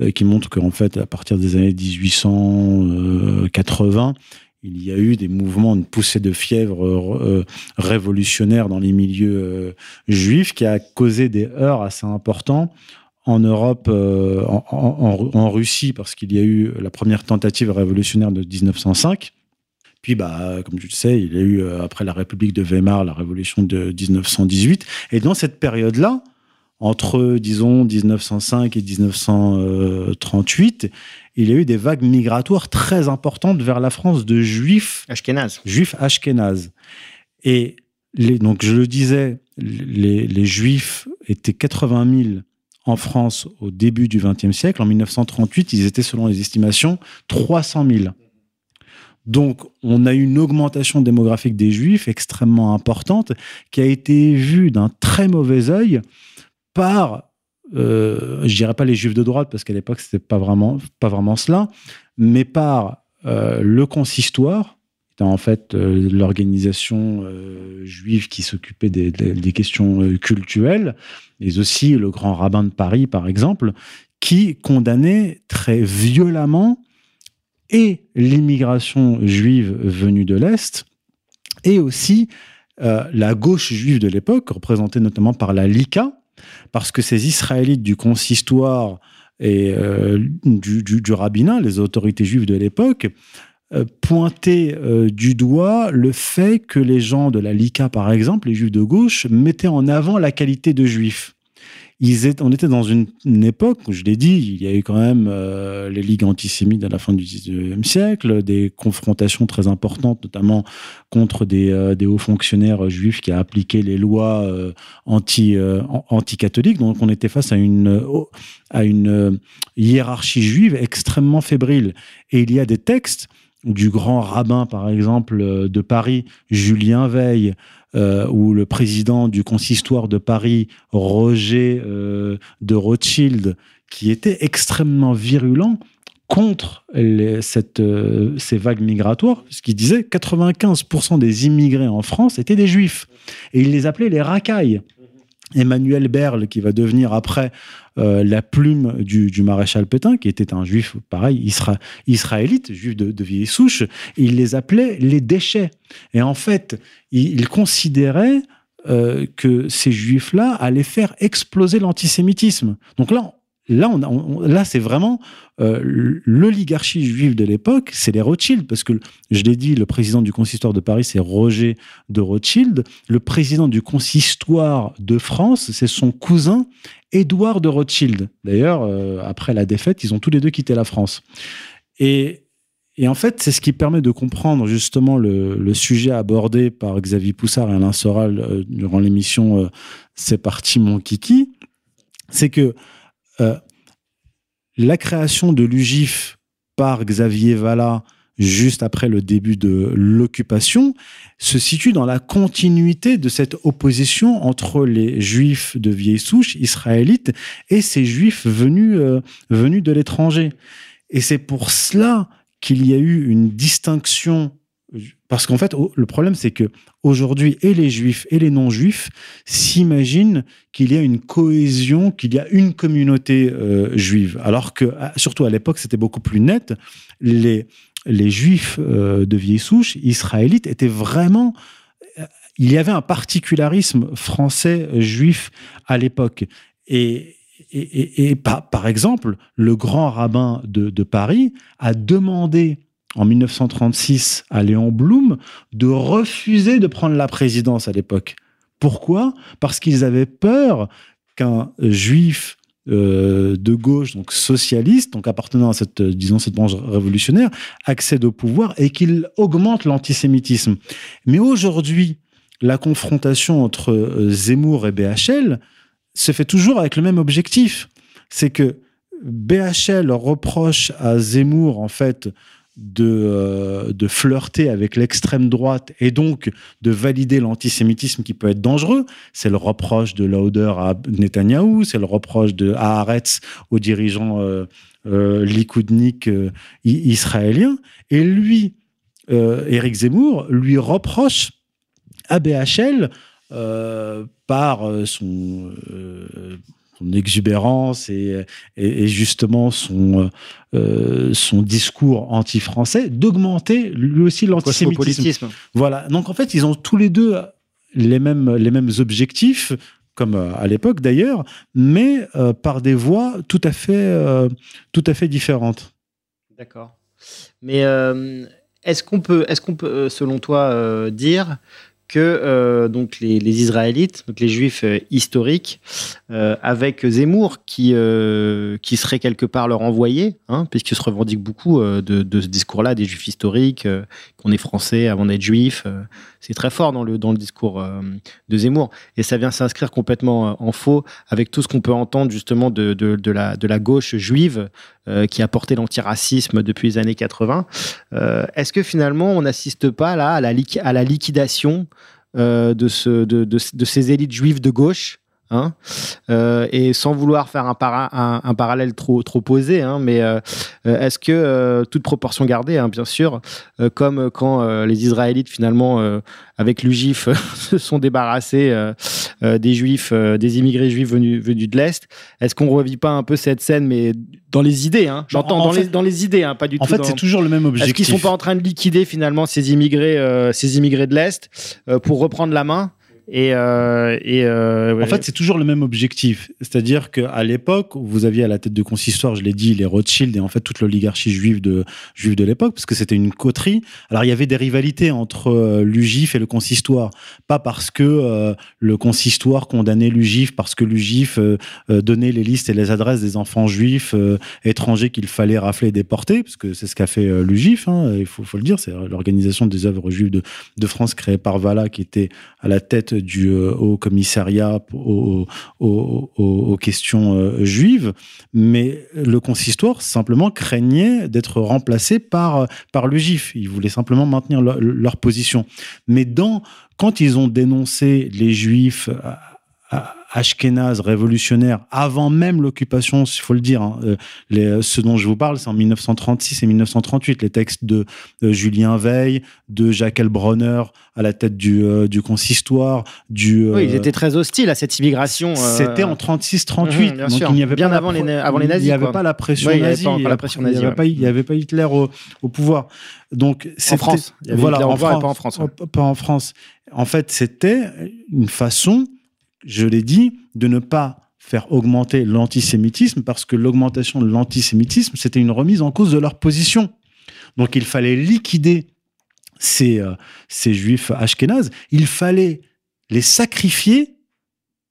euh, qui montre qu'en fait, à partir des années 1880, il y a eu des mouvements, une poussée de fièvre euh, révolutionnaire dans les milieux euh, juifs qui a causé des heurts assez importants en Europe, en, Russie, parce qu'il y a eu la première tentative révolutionnaire de 1905, puis, bah, comme tu le sais, il y a eu, euh, après la République de Weimar, la révolution de 1918. Et dans cette période-là, entre, disons, 1905 et 1938, il y a eu des vagues migratoires très importantes vers la France de juifs. Ashkénazes. Juifs ashkénazes. Et les, donc, je le disais, les, les juifs étaient 80 000 en France au début du XXe siècle. En 1938, ils étaient, selon les estimations, 300 000. Donc, on a eu une augmentation démographique des Juifs extrêmement importante qui a été vue d'un très mauvais œil par, euh, je dirais pas les Juifs de droite parce qu'à l'époque c'était pas vraiment pas vraiment cela, mais par euh, le consistoire, en fait euh, l'organisation euh, juive qui s'occupait des, questions culturelles, mais aussi le grand rabbin de Paris par exemple, qui condamnait très violemment et l'immigration juive venue de l'Est, et aussi euh, la gauche juive de l'époque, représentée notamment par la Lika, parce que ces Israélites du consistoire et euh, du, du, du, rabbinat, les autorités juives de l'époque, euh, pointaient euh, du doigt le fait que les gens de la Lika, par exemple, les juifs de gauche, mettaient en avant la qualité de juifs on était dans une, époque, je l'ai dit, il y a eu quand même euh, les ligues antisémites à la fin du XIXe siècle, des confrontations très importantes, notamment contre des, euh, hauts fonctionnaires juifs qui a appliqué les lois euh, anti, anti-catholiques. Donc on était face à une hiérarchie juive extrêmement fébrile. Et il y a des textes du grand rabbin, par exemple, de Paris, Julien Veil, euh, où le président du consistoire de Paris, Roger euh, de Rothschild, qui était extrêmement virulent contre euh, ces vagues migratoires, puisqu'il disait 95% des immigrés en France étaient des juifs. Et il les appelait les racailles. Emmanuel Berle, qui va devenir après euh, la plume du, du, maréchal Pétain, qui était un juif, pareil, isra israélite, juif de, de, vieille souche, il les appelait les déchets. Et en fait, il, il considérait euh, que ces juifs-là allaient faire exploser l'antisémitisme. Donc là, Là, on, là c'est vraiment euh, l'oligarchie juive de l'époque, c'est les Rothschild, parce que je l'ai dit, le président du consistoire de Paris, c'est Roger de Rothschild. Le président du consistoire de France, c'est son cousin Édouard de Rothschild. D'ailleurs, euh, après la défaite, ils ont tous les deux quitté la France. Et, et en fait, c'est ce qui permet de comprendre justement le, sujet abordé par Xavier Poussard et Alain Soral euh, durant l'émission C'est parti mon kiki. C'est que la création de l'UGIF par Xavier Vallat juste après le début de l'occupation, se situe dans la continuité de cette opposition entre les juifs de vieille souche israélites et ces juifs venus, euh, venus de l'étranger. Et c'est pour cela qu'il y a eu une distinction parce qu'en fait, le problème, c'est que aujourd'hui, et les juifs et les non-juifs s'imaginent qu'il y a une cohésion, qu'il y a une communauté euh, juive. Alors que, surtout à l'époque, c'était beaucoup plus net. Les, les juifs euh, de vieille souche, israélites, étaient vraiment... Euh, il y avait un particularisme français juif à l'époque. Et, et, par, par, exemple, le grand rabbin de, de Paris a demandé en 1936 à Léon Blum de refuser de prendre la présidence à l'époque. Pourquoi? Parce qu'ils avaient peur qu'un juif euh, de gauche, donc socialiste, donc appartenant à cette, euh, disons, cette branche révolutionnaire, accède au pouvoir et qu'il augmente l'antisémitisme. Mais aujourd'hui, la confrontation entre euh, Zemmour et BHL se fait toujours avec le même objectif. C'est que BHL reproche à Zemmour, en fait, de, euh, de flirter avec l'extrême droite et donc de valider l'antisémitisme qui peut être dangereux. C'est le reproche de Lauder à Netanyahou, c'est le reproche de Haaretz aux dirigeants euh, euh, likoudniques euh, israéliens. Et lui, Éric Zemmour, lui reproche à BHL par son son exubérance et, et, justement son, euh, son discours anti-français, d'augmenter lui aussi l'antisémitisme. Voilà. Donc en fait, ils ont tous les deux les mêmes, les mêmes objectifs, comme euh, à l'époque d'ailleurs, mais euh, par des voies tout à fait, tout à fait différentes. D'accord. Mais est-ce qu'on peut, est-ce qu'on peut, selon toi, dire que euh, donc les, Israélites, donc les Juifs euh, historiques, euh, avec Zemmour qui qui serait quelque part leur envoyé, hein, puisqu'il se revendique beaucoup de, ce discours-là des Juifs historiques, qu'on est français avant d'être juif. c'est très fort dans le dans le discours de Zemmour, et ça vient s'inscrire complètement en faux avec tout ce qu'on peut entendre justement de, de, la de la gauche juive qui a porté l'antiracisme depuis les années 80. Est-ce que finalement on n'assiste pas là à la, liquidation euh, de, ce, de, ces élites juives de gauche. Hein, euh, et sans vouloir faire un, un, parallèle trop, trop posé, hein, mais euh, est-ce que, toute proportion gardée, hein, bien sûr, comme quand les Israélites, finalement, avec l'UGIF, [LAUGHS] se sont débarrassés des Juifs, des immigrés juifs venus, venus de l'Est, est-ce qu'on ne revit pas un peu cette scène, mais dans les idées, j'entends dans, les, dans les idées, pas du en tout. En fait, c'est toujours le même objectif. Est-ce qu'ils sont pas en train de liquider finalement ces immigrés, euh, ces immigrés de l'est, euh, pour reprendre la main? Et, euh, et euh, en fait, c'est toujours le même objectif. C'est-à-dire qu'à l'époque, vous aviez à la tête de consistoire, je l'ai dit, les Rothschild et en fait toute l'oligarchie juive de, juive de l'époque, parce que c'était une coterie. Alors, il y avait des rivalités entre euh, l'UGIF et le consistoire. Pas parce que euh, le consistoire condamnait l'UGIF, parce que l'UGIF donnait les listes et les adresses des enfants juifs étrangers qu'il fallait rafler et déporter, parce que c'est ce qu'a fait l'UGIF, hein, il faut, faut, le dire, c'est l'organisation des œuvres juives de, de France créée par Vala qui était à la tête du euh, Haut Commissariat aux, questions euh, juives, mais le consistoire simplement craignait d'être remplacé par, par le GIF. Ils voulaient simplement maintenir leur, position. Mais quand ils ont dénoncé les juifs ashkénaze révolutionnaire avant même l'occupation, il faut le dire. Hein, euh, les, ce dont je vous parle, c'est en 1936 et 1938. Les textes de, Julien Veil, de Jacques Elbronner à la tête du, euh, du consistoire. Du, oui, ils étaient très hostiles à cette immigration. Euh, C'était en 36-38. Mhm, donc il n'y avait bien pas avant, les, avant les nazis. Il n'y avait pas la pression nazie. Il n'y avait, pas, il avait pas Hitler au, au pouvoir. Donc, en France. voilà, en France, pas en France. Pas en France. En fait, c'était une façon je l'ai dit, de ne pas faire augmenter l'antisémitisme parce que l'augmentation de l'antisémitisme, c'était une remise en cause de leur position. Donc il fallait liquider ces, euh, ces juifs ashkénazes, il fallait les sacrifier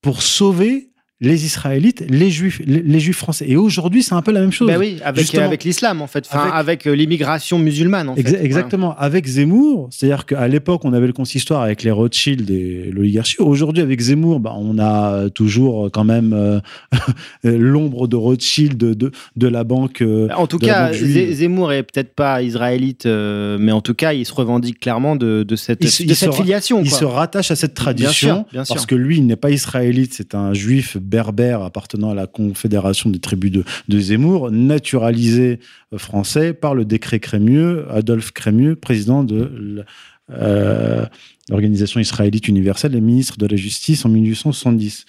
pour sauver les Israélites, les Juifs, les, les Juifs français. Et aujourd'hui, c'est un peu la même chose. Ben oui, avec, l'islam en fait, enfin, Avec- avec, euh, l'immigration musulmane en Exa- fait. exactement. Avec Zemmour, c'est-à-dire qu'à l'époque, on avait le consistoire avec les Rothschild et l'oligarchie. Aujourd'hui, avec Zemmour, bah, on a toujours quand même euh, [LAUGHS] l'ombre de Rothschild de, de, de la banque. euh, Voilà. En tout cas, Zemmour est peut-être pas israélite, euh, mais en tout cas, il se revendique clairement de, de cette, Il se- de il cette se- filiation. Il se rattache à cette Bien tradition sûr, bien sûr. parce que lui, il n'est pas israélite, c'est un juif berbère appartenant à la Confédération des tribus de, Zemmour, naturalisé euh, français par le décret Crémieux, Adolphe Crémieux, président de euh, l'Organisation israélite universelle et ministre de la Justice en 1870.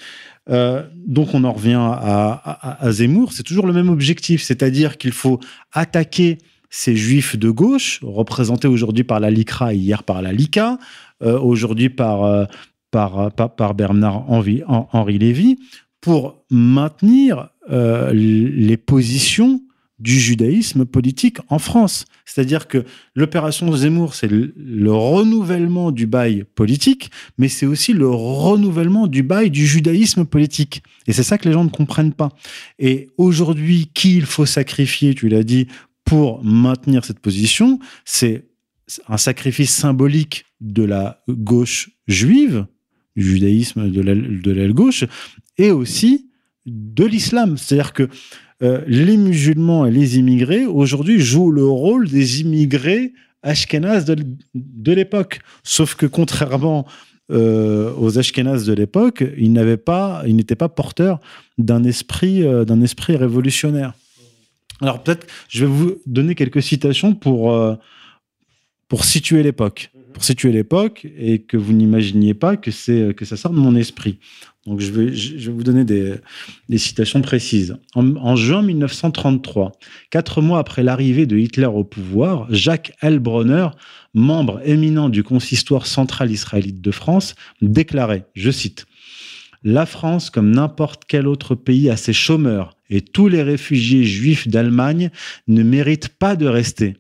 Euh, donc on en revient à, Zemmour, c'est toujours le même objectif, c'est-à-dire qu'il faut attaquer ces juifs de gauche, représentés aujourd'hui par la LICRA et hier par la LICA, aujourd'hui par, par, par, Bernard Henri, Hen- Henri Lévy, pour maintenir euh, les positions du judaïsme politique en France. C'est-à-dire que l'opération Zemmour, c'est le, le renouvellement du bail politique, mais c'est aussi le renouvellement du bail du judaïsme politique. Et c'est ça que les gens ne comprennent pas. Et aujourd'hui, qui il faut sacrifier, tu l'as dit, pour maintenir cette position, c'est un sacrifice symbolique de la gauche juive, du judaïsme de l'aile gauche, et aussi de l'islam. C'est-à-dire que euh, les musulmans et les immigrés, aujourd'hui, jouent le rôle des immigrés ashkénazes de, l'époque. Sauf que contrairement euh, aux ashkénazes de l'époque, ils n'avaient pas, ils n'étaient pas porteurs d'un esprit, euh, d'un esprit révolutionnaire. Alors peut-être, je vais vous donner quelques citations pour, pour situer l'époque. Pour situer l'époque et que vous n'imaginiez pas que, c'est, que ça sort de mon esprit. Donc je vais, je vais vous donner des, des citations précises. En, juin 1933, quatre mois après l'arrivée de Hitler au pouvoir, Jacques Heilbronner, membre éminent du consistoire central israélite de France, déclarait, je cite, La France, comme n'importe quel autre pays, a ses chômeurs et tous les réfugiés juifs d'Allemagne ne méritent pas de rester.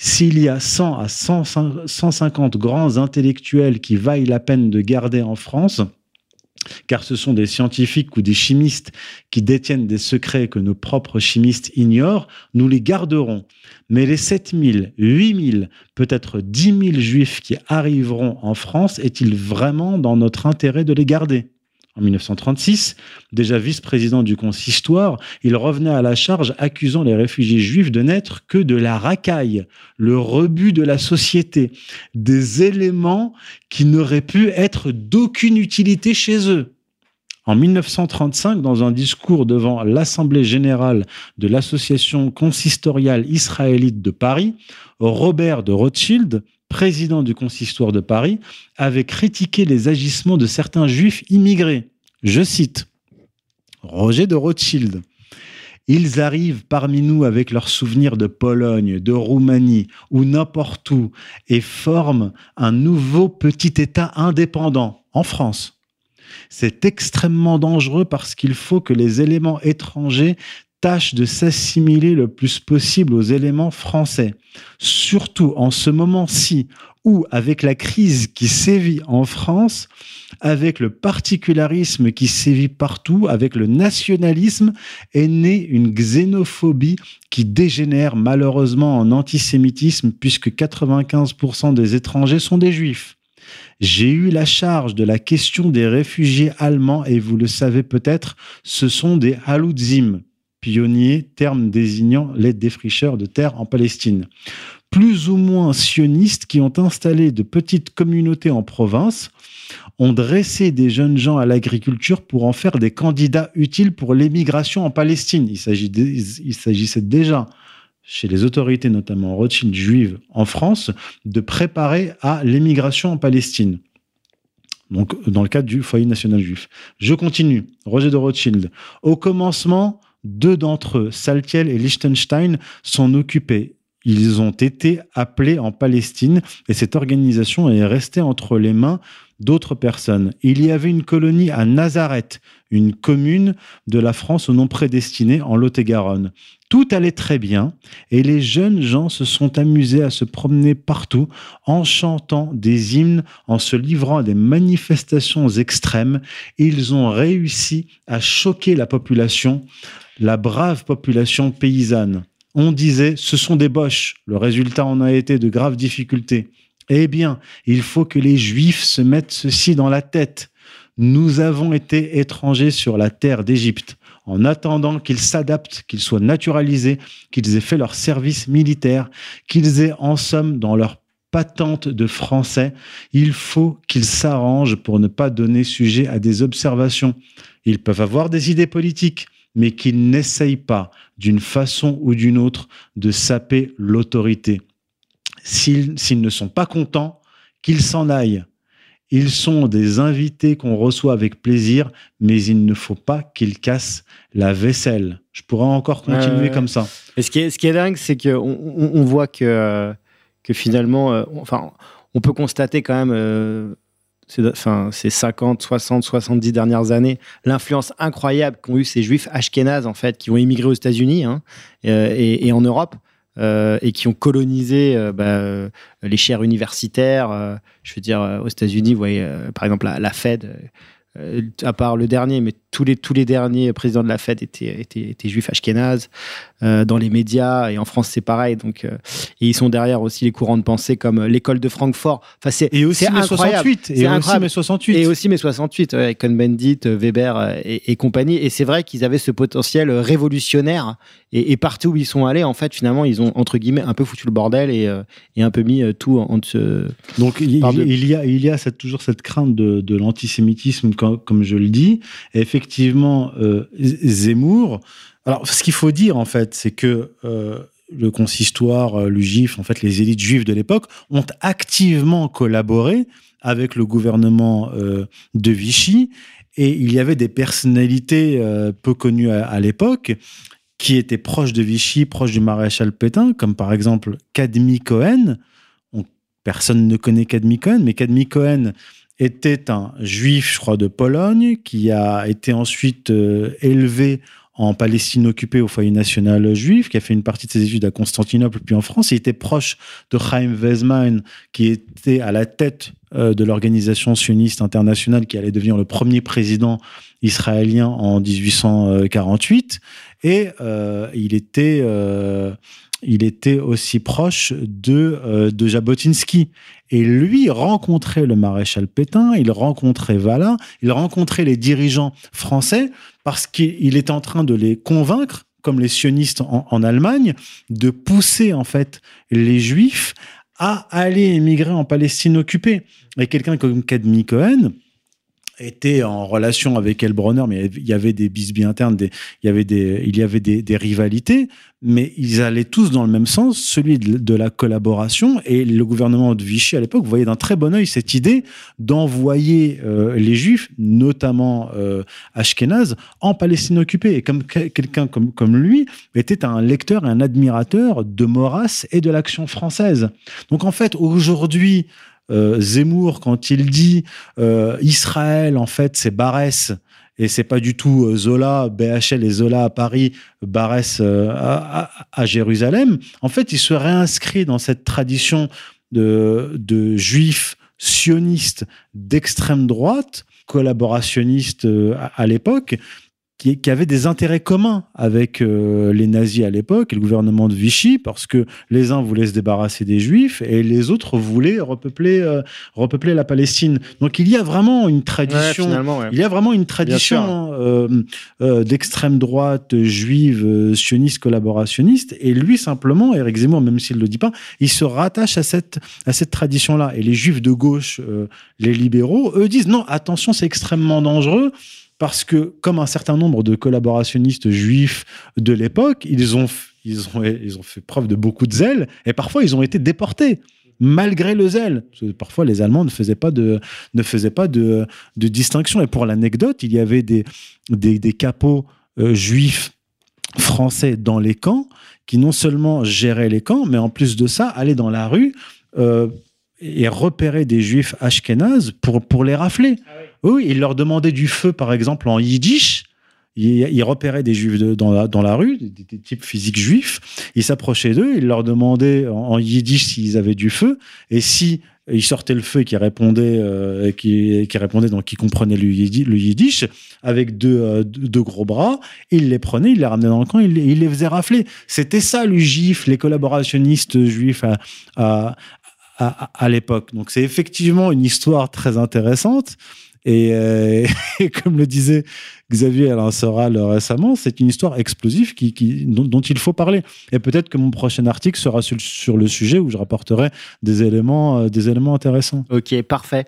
S'il y a 100 à 100 150 grands intellectuels qui vaillent la peine de garder en France, car ce sont des scientifiques ou des chimistes qui détiennent des secrets que nos propres chimistes ignorent, nous les garderons. Mais les 7000, 8000, peut-être 10 000 juifs qui arriveront en France, est-il vraiment dans notre intérêt de les garder? En 1936, déjà vice-président du consistoire, il revenait à la charge accusant les réfugiés juifs de n'être que de la racaille, le rebut de la société, des éléments qui n'auraient pu être d'aucune utilité chez eux. En 1935, dans un discours devant l'Assemblée générale de l'Association consistoriale israélite de Paris, Robert de Rothschild, président du consistoire de Paris, avait critiqué les agissements de certains juifs immigrés. Je cite Roger de Rothschild. Ils arrivent parmi nous avec leurs souvenirs de Pologne, de Roumanie ou n'importe où et forment un nouveau petit État indépendant en France. C'est extrêmement dangereux parce qu'il faut que les éléments étrangers tâchent de s'assimiler le plus possible aux éléments français. Surtout en ce moment-ci où, avec la crise qui sévit en France, avec le particularisme qui sévit partout, avec le nationalisme, est née une xénophobie qui dégénère malheureusement en antisémitisme puisque 95% des étrangers sont des juifs. J'ai eu la charge de la question des réfugiés allemands et vous le savez peut-être, ce sont des Haloudzim, pionniers, terme désignant les défricheurs de terre en Palestine. Plus ou moins sionistes qui ont installé de petites communautés en province, ont dressé des jeunes gens à l'agriculture pour en faire des candidats utiles pour l'émigration en Palestine. Il s'agissait déjà chez les autorités, notamment Rothschild juives en France, de préparer à l'émigration en Palestine. Donc, dans le cadre du foyer national juif. Je continue. Roger de Rothschild. Au commencement, deux d'entre eux, Saltiel et Liechtenstein, s'en occupaient. Ils ont été appelés en Palestine et cette organisation est restée entre les mains d'autres personnes. Il y avait une colonie à Nazareth, une commune de la France au nom prédestiné en Lot-et-Garonne. Tout allait très bien et les jeunes gens se sont amusés à se promener partout en chantant des hymnes, en se livrant à des manifestations extrêmes. Ils ont réussi à choquer la population, la brave population paysanne. On disait, ce sont des boches. Le résultat en a été de graves difficultés. Eh bien, il faut que les Juifs se mettent ceci dans la tête. Nous avons été étrangers sur la terre d'Égypte. En attendant qu'ils s'adaptent, qu'ils soient naturalisés, qu'ils aient fait leur service militaire, qu'ils aient en somme dans leur patente de français, il faut qu'ils s'arrangent pour ne pas donner sujet à des observations. Ils peuvent avoir des idées politiques, mais qu'ils n'essayent pas, d'une façon ou d'une autre, de saper l'autorité s'ils ne sont pas contents, qu'ils s'en aillent. Ils sont des invités qu'on reçoit avec plaisir, mais il ne faut pas qu'ils cassent la vaisselle. Je pourrais encore continuer comme ça. Et ce qui est, ce qui est dingue, c'est qu'on on, voit que, que finalement, euh, enfin, on peut constater quand même, euh, enfin, ces 50, 60, 70 dernières années, l'influence incroyable qu'ont eu ces juifs ashkénazes, en fait, qui ont immigré aux États-Unis hein, euh, et, en Europe. Euh, et qui ont colonisé euh, bah, les chaires universitaires. je veux dire, aux États-Unis, vous voyez, par exemple, la Fed, à part le dernier, mais tous les, tous les derniers présidents de la Fed étaient, étaient, étaient juifs ashkénazes, euh, dans les médias, et en France c'est pareil. Donc, euh, et ils sont derrière aussi les courants de pensée comme euh, l'école de Francfort. Enfin, c'est, et aussi mes 68. Et aussi mes 68. Et aussi mes 68, avec Cohn-Bendit, Weber et, compagnie. Et c'est vrai qu'ils avaient ce potentiel révolutionnaire. Et, partout où ils sont allés, en fait, finalement, ils ont, entre guillemets, un peu foutu le bordel et, et un peu mis tout en, dessous. Donc, il, y a, il y a cette, toujours cette crainte de, de l'antisémitisme, comme, je le dis. Effectivement, Zemmour, alors, ce qu'il faut dire, en fait, c'est que euh, le consistoire, euh, le GIF, en fait, les élites juives de l'époque ont activement collaboré avec le gouvernement euh, de Vichy. Et il y avait des personnalités peu connues à, l'époque qui étaient proches de Vichy, proches du maréchal Pétain, comme par exemple Kadmi Cohen. personne ne connaît Kadmi Cohen, mais Kadmi Cohen était un juif, je crois, de Pologne, qui a été ensuite élevé en Palestine occupée au foyer national juif, qui a fait une partie de ses études à Constantinople puis en France. Il était proche de Chaim Weizmann, qui était à la tête euh, de l'organisation sioniste internationale, qui allait devenir le premier président israélien en 1848. Et euh, il était euh, il était aussi proche de, euh, de Jabotinsky. Et lui rencontrait le maréchal Pétain, il rencontrait Vala, il rencontrait les dirigeants français parce qu'il était en train de les convaincre, comme les sionistes en, Allemagne, de pousser en fait les juifs à aller émigrer en Palestine occupée. Et quelqu'un comme Kadmi Cohen, était en relation avec Elbronner, mais il y avait des bisbis internes, des, il y avait des, il y avait des, des, rivalités, mais ils allaient tous dans le même sens, celui de, la collaboration. Et le gouvernement de Vichy à l'époque voyait d'un très bon œil cette idée d'envoyer euh, les Juifs, notamment euh, Ashkenaz, en Palestine occupée. Et comme quelqu'un comme, comme lui était un lecteur et un admirateur de Maurras et de l'action française. Donc en fait, aujourd'hui, euh, Zemmour, quand il dit euh, Israël, en fait, c'est Barès, et c'est pas du tout euh, Zola, BHL et Zola à Paris, Barès à, Jérusalem, en fait, il se réinscrit dans cette tradition de, de juifs sionistes d'extrême droite, collaborationnistes à l'époque, qui, qui, avait des intérêts communs avec euh, les nazis à l'époque et le gouvernement de Vichy, parce que les uns voulaient se débarrasser des juifs et les autres voulaient repeupler, euh, repeupler la Palestine. Donc il y a vraiment une tradition, il y a vraiment une tradition euh, d'extrême droite juive, sioniste, collaborationniste. Et lui simplement, Eric Zemmour, même s'il le dit pas, il se rattache à cette à cette tradition-là. Et les juifs de gauche, les libéraux, eux disent non, attention, c'est extrêmement dangereux parce que, comme un certain nombre de collaborationnistes juifs de l'époque, ils ont, ils, ont, ils ont fait preuve de beaucoup de zèle et parfois ils ont été déportés malgré le zèle. parfois, les Allemands ne faisaient pas de, distinction. Et pour l'anecdote, il y avait des, des, capots euh, juifs français dans les camps qui non seulement géraient les camps, mais en plus de ça, allaient dans la rue. Euh, et repérait des juifs ashkénazes pour les rafler. Oui. il leur demandait du feu, par exemple, en yiddish. Il, il repérait des juifs dans, la, rue, des, types physiques juifs. Il s'approchait d'eux, il leur demandait en, yiddish s'ils avaient du feu. Et si ils sortaient le feu et qui répondait, euh, qui, répondait donc qui comprenait le yiddish, avec deux, euh, gros bras, il les prenait, il les ramenait dans le camp, il, les- il faisait rafler. C'était ça le juif, les collaborationnistes juifs à, à l'époque. Donc c'est effectivement une histoire très intéressante. Et, euh, [LAUGHS] et comme le disait Xavier Alain Soral récemment, c'est une histoire explosive qui, qui- dont, dont il faut parler. Et peut-être que mon prochain article sera sur, sur le sujet où je rapporterai des éléments, euh, des éléments intéressants. Ok, parfait.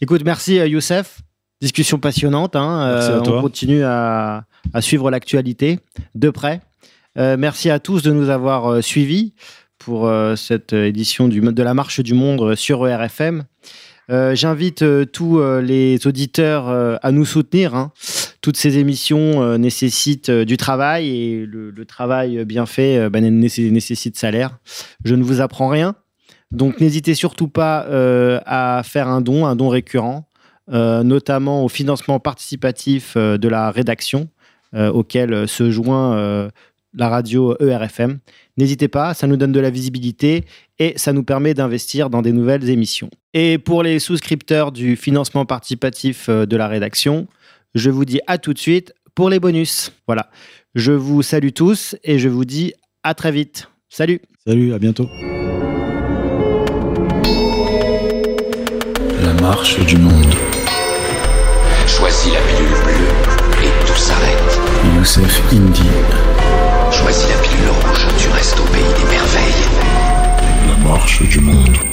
Écoute, merci euh, Youssef. Discussion passionnante. hein. Merci à on continue à, à suivre l'actualité de près. Merci à tous de nous avoir suivis pour cette édition du, de la Marche du Monde sur ERFM. Euh, J'invite euh, tous euh, les auditeurs à nous soutenir. hein. Toutes ces émissions nécessitent du travail et le, travail bien fait ben, nécess- nécessite salaire. Je ne vous apprends rien. Donc n'hésitez surtout pas à faire un don, un don récurrent, notamment au financement participatif de la rédaction auquel se joint la radio ERFM. N'hésitez pas, ça nous donne de la visibilité et ça nous permet d'investir dans des nouvelles émissions. Et pour les souscripteurs du financement participatif euh, de la rédaction, je vous dis à tout de suite pour les bonus. Voilà. Je vous salue tous et je vous dis à très vite. Salut Salut, à bientôt. La marche du monde. Choisis la pilule bleue et tout s'arrête. Youssef Indy. Choisis la pilule rouge, tu restes au pays des merveilles. La marche du monde.